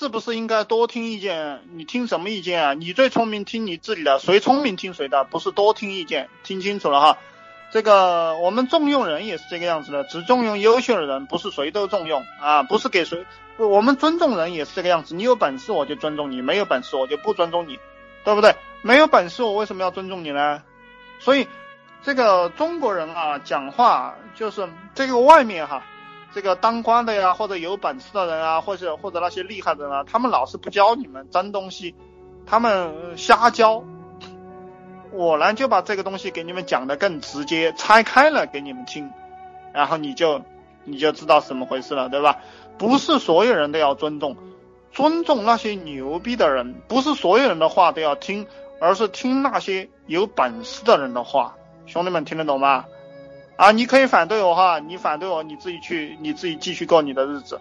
是不是应该多听意见？你听什么意见啊？你最聪明，听你自己的。谁聪明听谁的，不是多听意见。听清楚了哈。这个我们重用人也是这个样子的，只重用优秀的人，不是谁都重用啊，不是给谁。我们尊重人也是这个样子，你有本事我就尊重你，没有本事我就不尊重你，对不对？没有本事我为什么要尊重你呢？所以这个中国人啊，讲话就是这个外面哈，这个当官的呀，或者有本事的人啊，或者或者那些厉害的人啊，他们老是不教你们真东西，他们瞎教。我呢就把这个东西给你们讲的更直接，拆开了给你们听，然后你就你就知道怎么回事了，对吧？不是所有人都要尊重，尊重那些牛逼的人，不是所有人的话都要听，而是听那些有本事的人的话。兄弟们听得懂吗？啊，你可以反对我哈，你反对我，你自己去，你自己继续过你的日子。